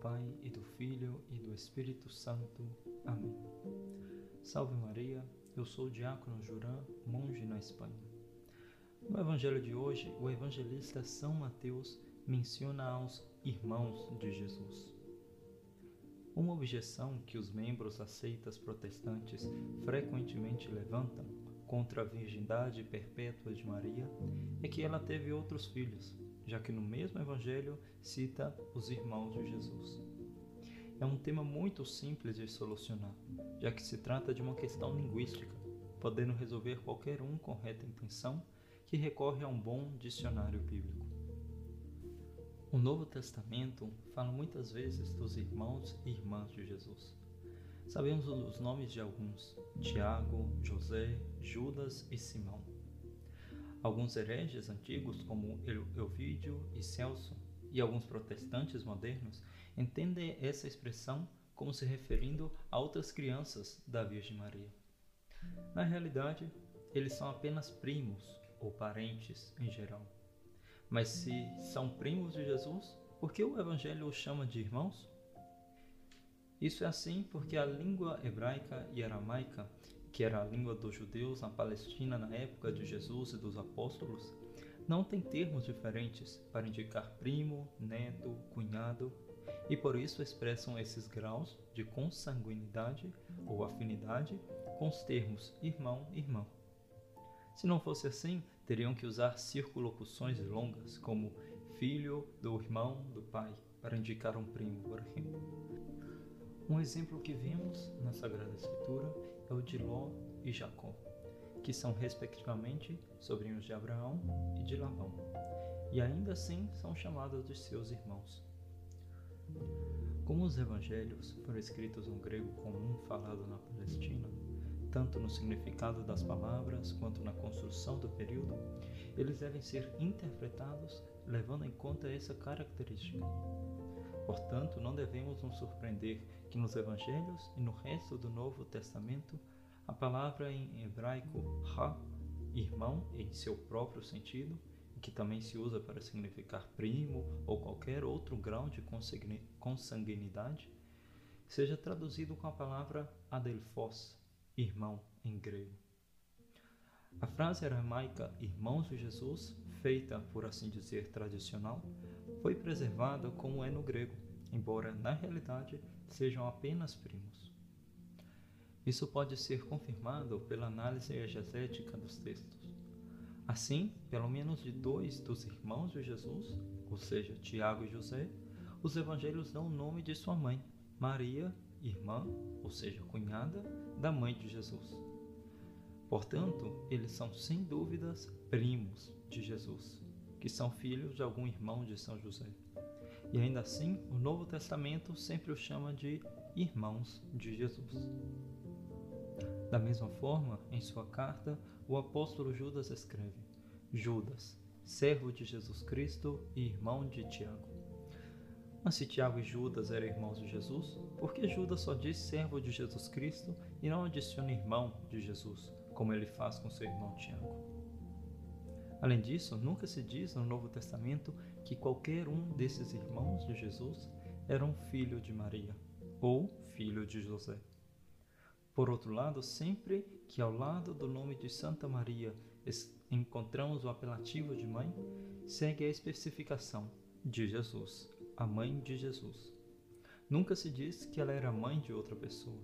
Pai e do Filho e do Espírito Santo. Amém. Salve Maria, eu sou o diácono Juran, monge na Espanha. No evangelho de hoje, o evangelista São Mateus menciona aos irmãos de Jesus. Uma objeção que os membros das seitas protestantes frequentemente levantam contra a virgindade perpétua de Maria é que ela teve outros filhos, já que no mesmo evangelho cita os irmãos de Jesus. É um tema muito simples de solucionar, já que se trata de uma questão linguística, podendo resolver qualquer um com reta intenção que recorre a um bom dicionário bíblico. O Novo Testamento fala muitas vezes dos irmãos e irmãs de Jesus. Sabemos os nomes de alguns: Tiago, José, Judas e Simão. Alguns hereges antigos, como Elvídio e Celso, e alguns protestantes modernos, entendem essa expressão como se referindo a outras crianças da Virgem Maria. Na realidade, eles são apenas primos ou parentes em geral. Mas se são primos de Jesus, por que o Evangelho os chama de irmãos? Isso é assim porque a língua hebraica e aramaica que era a língua dos judeus na Palestina na época de Jesus e dos apóstolos, não tem termos diferentes para indicar primo, neto, cunhado, e por isso expressam esses graus de consanguinidade ou afinidade com os termos irmão e irmã. Se não fosse assim, teriam que usar circunlocuções longas, como filho do irmão do pai, para indicar um primo, por exemplo. Um exemplo que vemos na Sagrada Escritura é o de Ló e Jacó, que são respectivamente sobrinhos de Abraão e de Labão, e ainda assim são chamados de seus irmãos. Como os evangelhos foram escritos no grego comum falado na Palestina, tanto no significado das palavras quanto na construção do período, eles devem ser interpretados levando em conta essa característica. Portanto, não devemos nos surpreender que nos Evangelhos e no resto do Novo Testamento a palavra em hebraico ha, irmão, em seu próprio sentido, que também se usa para significar primo ou qualquer outro grau de consanguinidade, seja traduzido com a palavra adelphos, irmão em grego. A frase aramaica irmãos de Jesus, feita, por assim dizer, tradicional, foi preservada como é no grego, embora na realidade sejam apenas primos. Isso pode ser confirmado pela análise exegética dos textos. Assim, pelo menos de dois dos irmãos de Jesus, ou seja, Tiago e José, os evangelhos dão o nome de sua mãe, Maria, irmã, ou seja, cunhada da mãe de Jesus. Portanto, eles são sem dúvidas primos de Jesus, que são filhos de algum irmão de São José. E ainda assim, o Novo Testamento sempre os chama de irmãos de Jesus. Da mesma forma, em sua carta, o apóstolo Judas escreve: Judas, servo de Jesus Cristo e irmão de Tiago. Mas se Tiago e Judas eram irmãos de Jesus, por que Judas só diz servo de Jesus Cristo e não adiciona irmão de Jesus, como ele faz com seu irmão Tiago? Além disso, nunca se diz no Novo Testamento que qualquer um desses irmãos de Jesus era um filho de Maria ou filho de José. Por outro lado, sempre que ao lado do nome de Santa Maria encontramos o apelativo de mãe, segue a especificação de Jesus, a mãe de Jesus. Nunca se diz que ela era mãe de outra pessoa.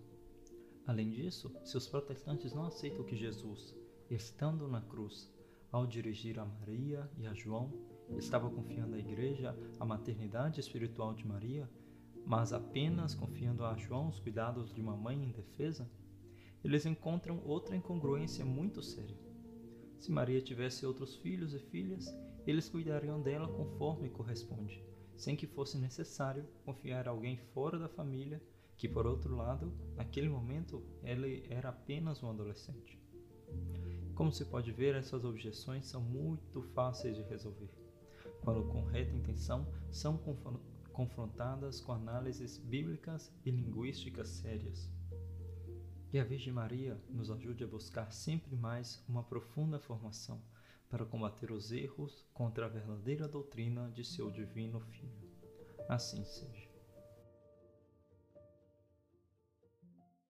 Além disso, se os protestantes não aceitam que Jesus, estando na cruz, ao dirigir a Maria e a João, estava confiando à Igreja a maternidade espiritual de Maria, mas apenas confiando a João os cuidados de uma mãe indefesa, eles encontram outra incongruência muito séria. Se Maria tivesse outros filhos e filhas, eles cuidariam dela conforme corresponde, sem que fosse necessário confiar a alguém fora da família, que por outro lado, naquele momento, ela era apenas um adolescente. Como se pode ver, essas objeções são muito fáceis de resolver, quando com reta intenção são confrontadas com análises bíblicas e linguísticas sérias. Que a Virgem Maria nos ajude a buscar sempre mais uma profunda formação para combater os erros contra a verdadeira doutrina de seu Divino Filho. Assim seja.